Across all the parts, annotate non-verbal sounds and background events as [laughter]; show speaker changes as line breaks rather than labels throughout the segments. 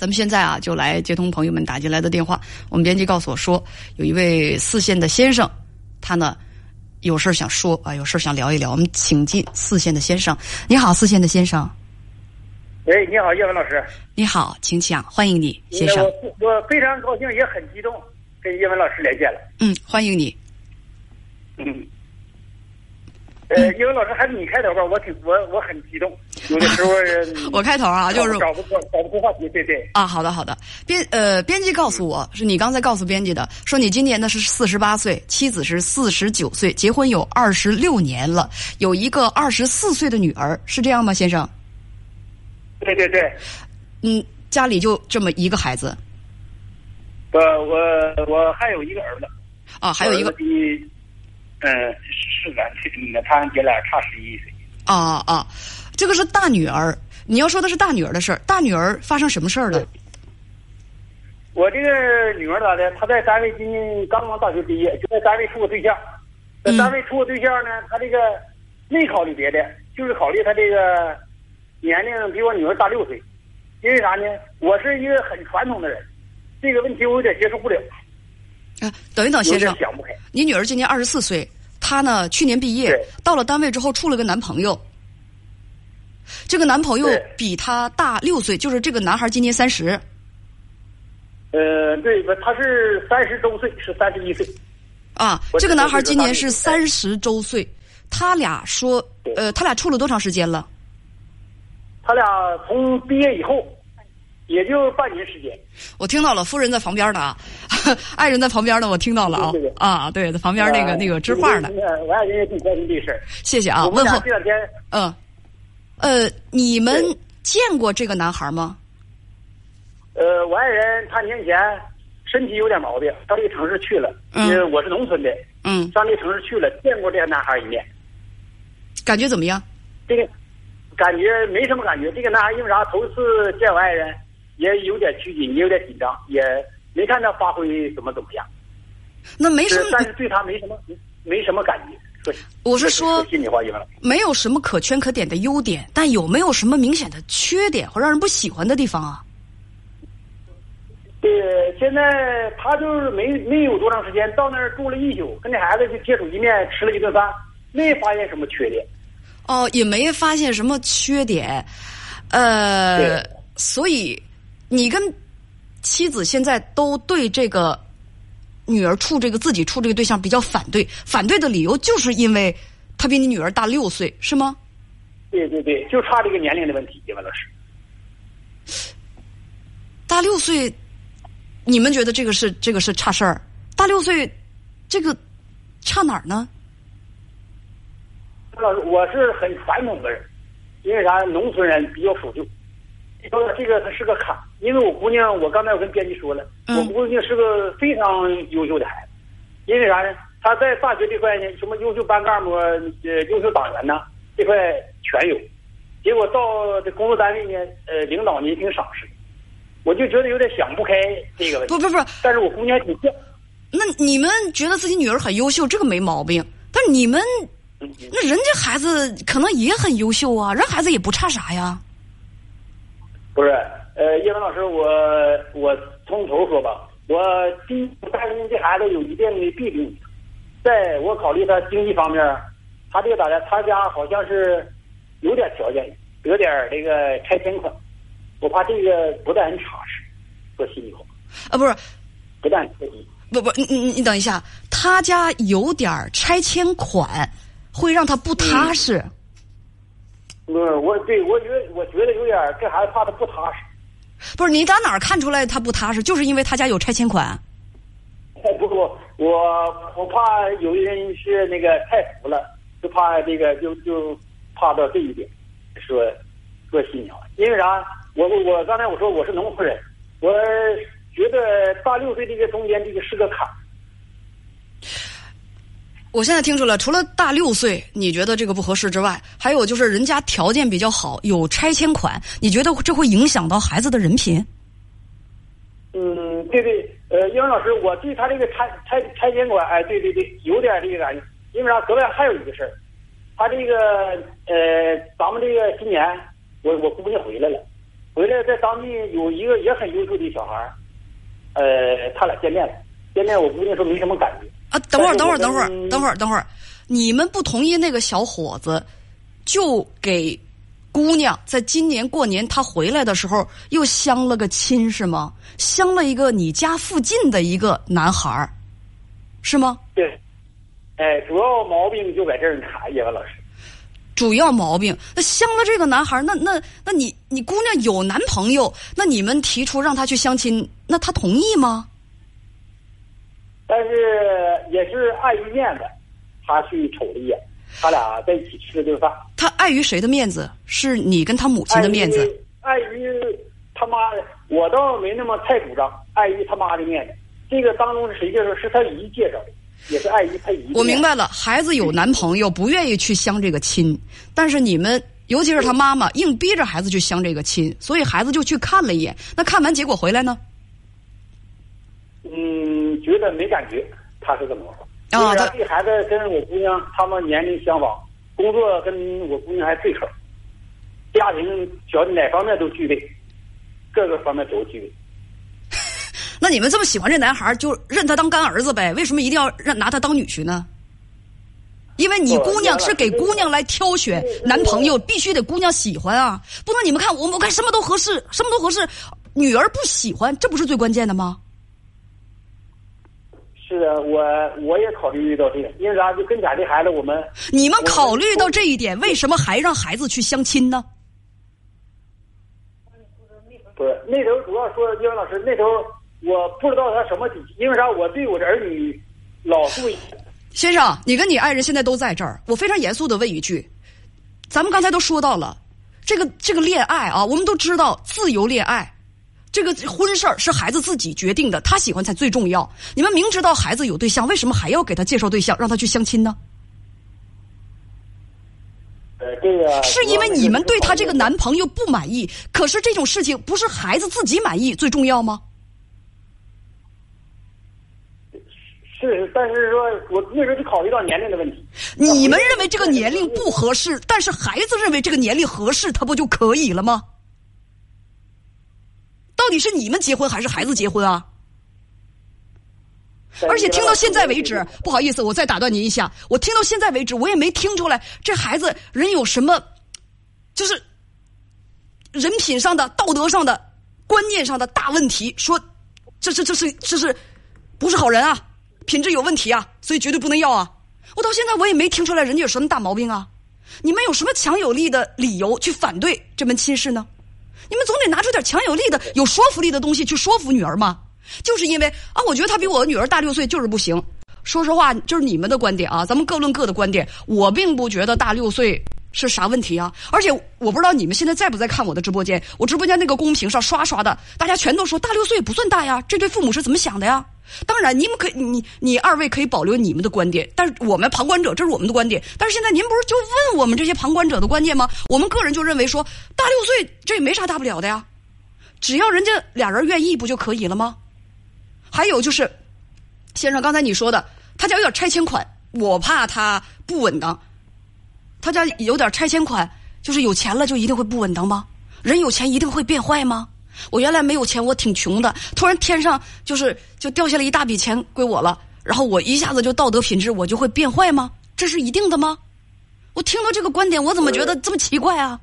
咱们现在啊，就来接通朋友们打进来的电话。我们编辑告诉我说，有一位四线的先生，他呢有事儿想说啊，有事儿想聊一聊。我们请进四线的先生。你好，四线的先生。
喂，你好，叶文老师。
你好，请讲，欢迎你，先生。
我我非常高兴，也很激动，跟叶文老师连线了。
嗯，欢迎你。
嗯。呃，因为老师还是你开头吧，我挺我我很激动，有的时候 [laughs]
我开头啊，就是
找不找不出话题，对对
啊，好的好的，编呃编辑告诉我是你刚才告诉编辑的，说你今年呢是四十八岁，妻子是四十九岁，结婚有二十六年了，有一个二十四岁的女儿，是这样吗，先生？
对对对，
嗯，家里就这么一个孩子？
呃，我我还有一个儿子
啊，还有一个。
嗯，是的，那他姐俩差十一岁。
啊啊，这个是大女儿。你要说的是大女儿的事儿，大女儿发生什么事儿了？
我这个女儿咋的？她在单位今年刚刚大学毕业，就在单位处个对象。在单位处个对象呢，她这个没考虑别的，就是考虑她这个年龄比我女儿大六岁。因为啥呢？我是一个很传统的人，这个问题我有点接受不了。
啊，等一等，先生，
想不开。
你女儿今年二十四岁，她呢去年毕业，到了单位之后处了个男朋友。这个男朋友比她大六岁，就是这个男孩今年三十。
呃，对，他是三十周岁，是三十一岁。
啊，这个男孩今年是三十周岁，他俩说，呃，他俩处了多长时间了？
他俩从毕业以后。也就半年时间，
我听到了，夫人在旁边呢啊，[laughs] 爱人在旁边呢，我听到了啊啊，对，在旁边那个那个织画呢。
我爱人也挺关心这事儿。
谢谢啊，问候。这两天，嗯，呃，你们见过这个男孩吗？
呃，我爱人他年前身体有点毛病，到这个城市去了，因为我是农村的，
嗯，
上这个城市去了，见过这个男孩一面，
感觉怎么样？
这个感觉没什么感觉。这个男孩因为啥？头次见我爱人。也有点拘谨，也有点紧张，也没看他发挥怎么怎么样。
那没什么，
但是对他没什么，没什么感觉。
我是说，
心里话，一问
没有什么可圈可点的优点，但有没有什么明显的缺点或让人不喜欢的地方啊？
对，现在他就是没没有多长时间，到那儿住了一宿，跟那孩子就接触一面，吃了一顿饭，没发现什么缺点。
哦，也没发现什么缺点，呃，所以。你跟妻子现在都对这个女儿处这个自己处这个对象比较反对，反对的理由就是因为他比你女儿大六岁，是吗？
对对对，就差这个年龄的问题，叶文老师。
大六岁，你们觉得这个是这个是差事儿？大六岁，这个差哪儿呢？
老师，我是很传统的人，因为啥？农村人比较守旧。说这个他是个坎，因为我姑娘，我刚才我跟编辑说了，我姑娘是个非常优秀的孩子，因为啥呢？她在大学这块呢，什么优秀班干部、呃优秀党员呐，这块全有。结果到这工作单位呢，呃，领导呢挺赏识，我就觉得有点想不开这个问题。
不不不，
但是我姑娘挺犟。
那你们觉得自己女儿很优秀，这个没毛病。但你们，那人家孩子可能也很优秀啊，人孩子也不差啥呀。
不是，呃，叶文老师，我我从头说吧。我第一，担心这孩子有一定的弊病，在我考虑他经济方面，他这个咋的？他家好像是有点条件，得点这个拆迁款，我怕这个不但很踏实，说心里话。
啊，不是，
不但。
不不，你你你等一下，他家有点拆迁款，会让他不踏实。
嗯，我对我觉得我觉得有点这孩子怕他不踏实。
不是你打哪儿看出来他不踏实？就是因为他家有拆迁款。
不不，我我怕有的人是那个太服了，就怕这个就就怕到这一点，说说心里话。因为啥？我我刚才我说我是农村人，我觉得大六岁这个中间这个是个坎。
我现在听出来，除了大六岁，你觉得这个不合适之外，还有就是人家条件比较好，有拆迁款，你觉得这会影响到孩子的人品？
嗯，对对，呃，英老师，我对他这个拆拆拆迁款，哎，对对对，有点这个感觉。因为啥？格外还有一个事儿，他这个呃，咱们这个今年，我我姑娘回来了，回来在当地有一个也很优秀的小孩儿，呃，他俩见面了，见面我姑娘说没什么感觉。
啊，等会儿，等会儿，等会儿，等会儿，等会儿，你们不同意那个小伙子，就给姑娘在今年过年他回来的时候又相了个亲是吗？相了一个你家附近的一个男孩儿，是吗？
对，哎，主要毛病就在这儿呢，叶文老师。
主要毛病，那相了这个男孩儿，那那那你你姑娘有男朋友，那你们提出让他去相亲，那他同意吗？
但是也是碍于面子，他去瞅了一眼，他俩在一起吃了顿饭。
他碍于谁的面子？是你跟他母亲的面子？
碍于他妈的，我倒没那么太主张。碍于他妈的面子，这个当中是谁介绍？是他姨介绍的，也是碍于他姨。
我明白了，孩子有男朋友，不愿意去相这个亲，但是你们，尤其是他妈妈，硬逼着孩子去相这个亲，所以孩子就去看了一眼。那看完结果回来呢？
嗯，觉得没感觉，他是怎么说。啊，他这孩子跟我姑娘他们年龄相仿，工作跟我姑娘还对口，家庭条件哪方面都具备，各个方面都具备。[laughs]
那你们这么喜欢这男孩，就认他当干儿子呗？为什么一定要让拿他当女婿呢？因为你姑娘是给姑娘来挑选男朋友，必须得姑娘喜欢啊，不能你们看我我看什么都合适，什么都合适，女儿不喜欢，这不是最关键的吗？
是的，我我也考虑到这个，因为啥？就跟家这孩子，我们
你们考虑到这一点，为什么还让孩子去相亲呢？
不是那头主要说，英文老师那头我不知道他什么底，因为啥？我对我的儿女老注意。
先生，你跟你爱人现在都在这儿，我非常严肃的问一句：咱们刚才都说到了，这个这个恋爱啊，我们都知道自由恋爱。这个婚事儿是孩子自己决定的，他喜欢才最重要。你们明知道孩子有对象，为什么还要给他介绍对象，让他去相亲呢？是因为你们对他这个男朋友不满意。可是这种事情不是孩子自己满意最重要吗？
是，但是说我那时候就考虑到年龄的问题。
你们认为这个年龄不合适，但是孩子认为这个年龄合适，他不就可以了吗？到底是你们结婚还是孩子结婚啊？而且听到现在为止，不好意思，我再打断您一下。我听到现在为止，我也没听出来这孩子人有什么，就是人品上的、道德上的、观念上的大问题。说这是这是这是不是好人啊？品质有问题啊，所以绝对不能要啊！我到现在我也没听出来人家有什么大毛病啊。你们有什么强有力的理由去反对这门亲事呢？你们总得拿出点强有力的、有说服力的东西去说服女儿嘛？就是因为啊，我觉得她比我女儿大六岁就是不行。说实话，就是你们的观点啊，咱们各论各的观点。我并不觉得大六岁是啥问题啊。而且我不知道你们现在在不在看我的直播间？我直播间那个公屏上刷刷的，大家全都说大六岁不算大呀。这对父母是怎么想的呀？当然，你们可以，你你二位可以保留你们的观点，但是我们旁观者这是我们的观点。但是现在您不是就问我们这些旁观者的观点吗？我们个人就认为说，大六岁这也没啥大不了的呀，只要人家俩人愿意不就可以了吗？还有就是，先生刚才你说的，他家有点拆迁款，我怕他不稳当。他家有点拆迁款，就是有钱了就一定会不稳当吗？人有钱一定会变坏吗？我原来没有钱，我挺穷的。突然天上就是就掉下来一大笔钱归我了，然后我一下子就道德品质我就会变坏吗？这是一定的吗？我听到这个观点，我怎么觉得这么奇怪啊？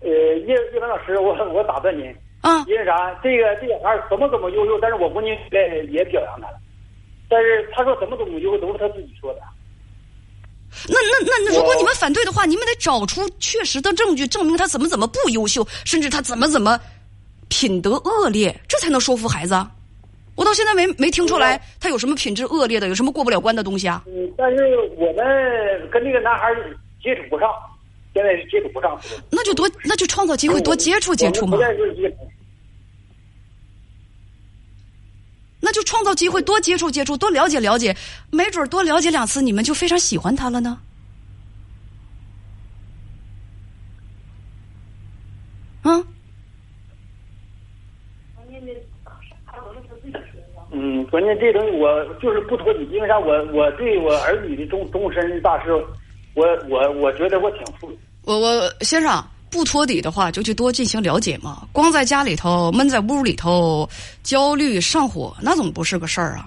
呃，叶叶文老师，我我打断您啊，因为啥？这个这小孩怎么怎么优秀，但是我姑娘也也表扬他了，但是他说怎么怎么优秀都是他自己说的。
那如果你们反对的话，你们得找出确实的证据，证明他怎么怎么不优秀，甚至他怎么怎么品德恶劣，这才能说服孩子。我到现在没没听出来他有什么品质恶劣的，有什么过不了关的东西啊？
嗯，但是我们跟那个男孩接触不上，现在是接触不上。
那就多那就创造机会，多接触接触嘛。那就创造机会，多接触接触，多了解了解，没准多了解两次，你们就非常喜欢他了呢。
嗯。这东西我就是不托底，因为啥？我我对我儿女的终终身大事，我我我觉得我挺负。
我我先生。不托底的话，就去多进行了解嘛。光在家里头闷在屋里头，焦虑上火，那总不是个事儿啊。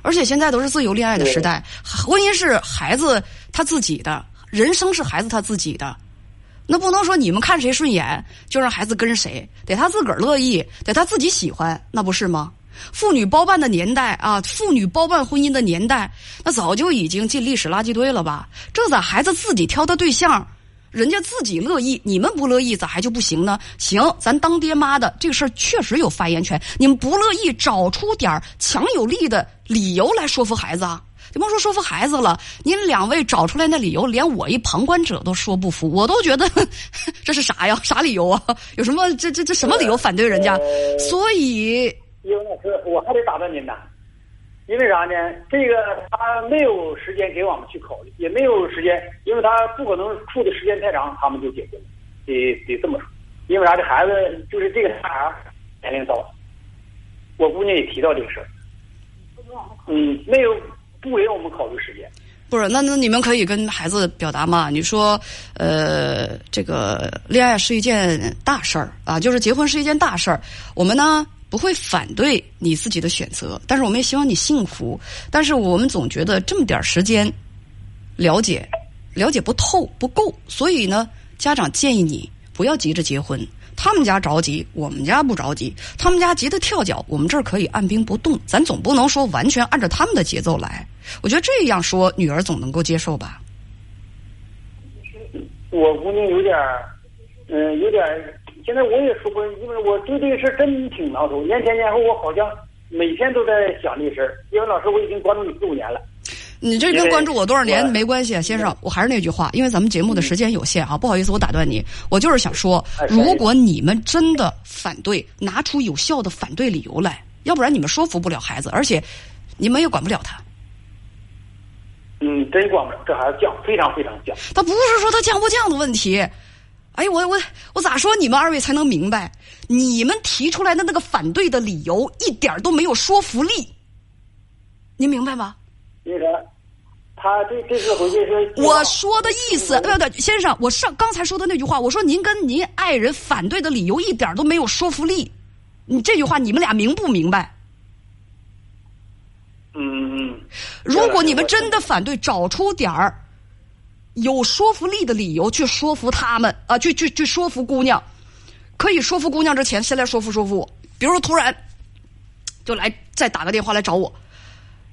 而且现在都是自由恋爱的时代，婚姻是孩子他自己的，人生是孩子他自己的。那不能说你们看谁顺眼就让孩子跟谁，得他自个儿乐意，得他自己喜欢，那不是吗？妇女包办的年代啊，妇女包办婚姻的年代，那早就已经进历史垃圾堆了吧？这咋孩子自己挑的对象，人家自己乐意，你们不乐意，咋还就不行呢？行，咱当爹妈的这个事儿确实有发言权，你们不乐意，找出点儿强有力的理由来说服孩子。就甭说说服孩子了，您两位找出来那理由，连我一旁观者都说不服，我都觉得 [laughs] 这是啥呀？啥理由啊？有什么这这这什么理由反对人家？所以。
叶老师，我还得打断您呐，因为啥呢？这个他没有时间给我们去考虑，也没有时间，因为他不可能处的时间太长，他们就结婚了，得得这么说。因为啥？这孩子就是这个男孩年龄到了，我姑娘也提到这个事儿，嗯，没有不给我们考虑时间。
不是，那那你们可以跟孩子表达嘛？你说，呃，这个恋爱是一件大事儿啊，就是结婚是一件大事儿，我们呢？不会反对你自己的选择，但是我们也希望你幸福。但是我们总觉得这么点时间了解了解不透不够，所以呢，家长建议你不要急着结婚。他们家着急，我们家不着急；他们家急得跳脚，我们这儿可以按兵不动。咱总不能说完全按照他们的节奏来。我觉得这样说，女儿总能够接受吧。
我估计有点儿嗯，有点儿现在我也说不，因为我对这个事真挺挠头。年前年后，我好像每天都在想这事儿。因为老师，我已经关注你四五年了。
你这跟关注我多少年没关系，啊先生。我还是那句话，因为咱们节目的时间有限啊，不好意思，我打断你。我就是想说，如果你们真的反对，拿出有效的反对理由来，要不然你们说服不了孩子，而且你们也管不了他。
嗯，真管不了，这孩子犟，非常非常犟。
他不是说他犟不犟的问题。哎，我我我咋说你们二位才能明白？你们提出来的那个反对的理由一点都没有说服力，您明白吗？
那个，他这这次回去是
我说的意思，不对，先生，我上刚才说的那句话，我说您跟您爱人反对的理由一点都没有说服力，你这句话你们俩明不明白？
嗯嗯。
如果你们真的反对，找出点儿。有说服力的理由去说服他们啊，去去去说服姑娘，可以说服姑娘之前，先来说服说服我。比如说，突然就来再打个电话来找我，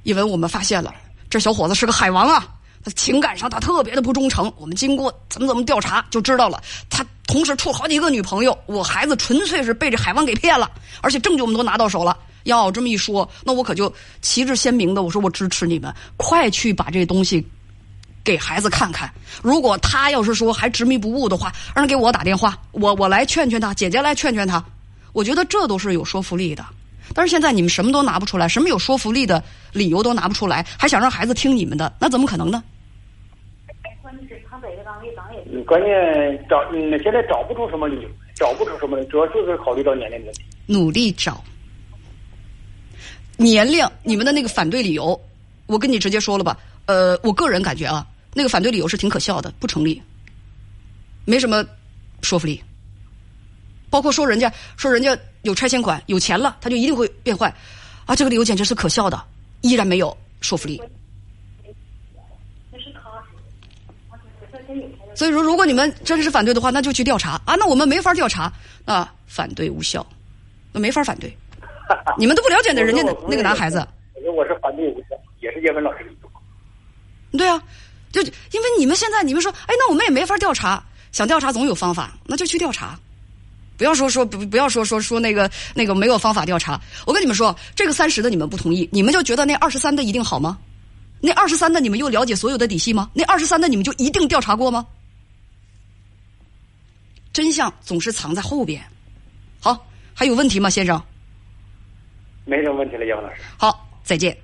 因为我们发现了这小伙子是个海王啊，他情感上他特别的不忠诚。我们经过怎么怎么调查就知道了，他同时处好几个女朋友。我孩子纯粹是被这海王给骗了，而且证据我们都拿到手了。要这么一说，那我可就旗帜鲜明的我说我支持你们，快去把这东西。给孩子看看，如果他要是说还执迷不悟的话，让人给我打电话，我我来劝劝他，姐姐来劝劝他。我觉得这都是有说服力的。但是现在你们什么都拿不出来，什么有说服力的理由都拿不出来，还想让孩子听你们的，那怎么可能呢？
关键是他在这岗位岗也。关键找嗯，现在找不出什么理由，找不出什么，主要就是考虑到年龄问题。
努力找年龄，你们的那个反对理由，我跟你直接说了吧。呃，我个人感觉啊。那个反对理由是挺可笑的，不成立，没什么说服力。包括说人家说人家有拆迁款、有钱了，他就一定会变坏，啊，这个理由简直是可笑的，依然没有说服力。所以说，如果你们真是反对的话，那就去调查啊。那我们没法调查啊，反对无效，那没法反对。[laughs] 你们都不了解那人家那那个男孩子。
我是反对无效，也是叶文老师
对啊。就因为你们现在你们说，哎，那我们也没法调查，想调查总有方法，那就去调查，不要说说不不要说说说那个那个没有方法调查。我跟你们说，这个三十的你们不同意，你们就觉得那二十三的一定好吗？那二十三的你们又了解所有的底细吗？那二十三的你们就一定调查过吗？真相总是藏在后边。好，还有问题吗，先生？
没什么问题了，杨老师。
好，再见。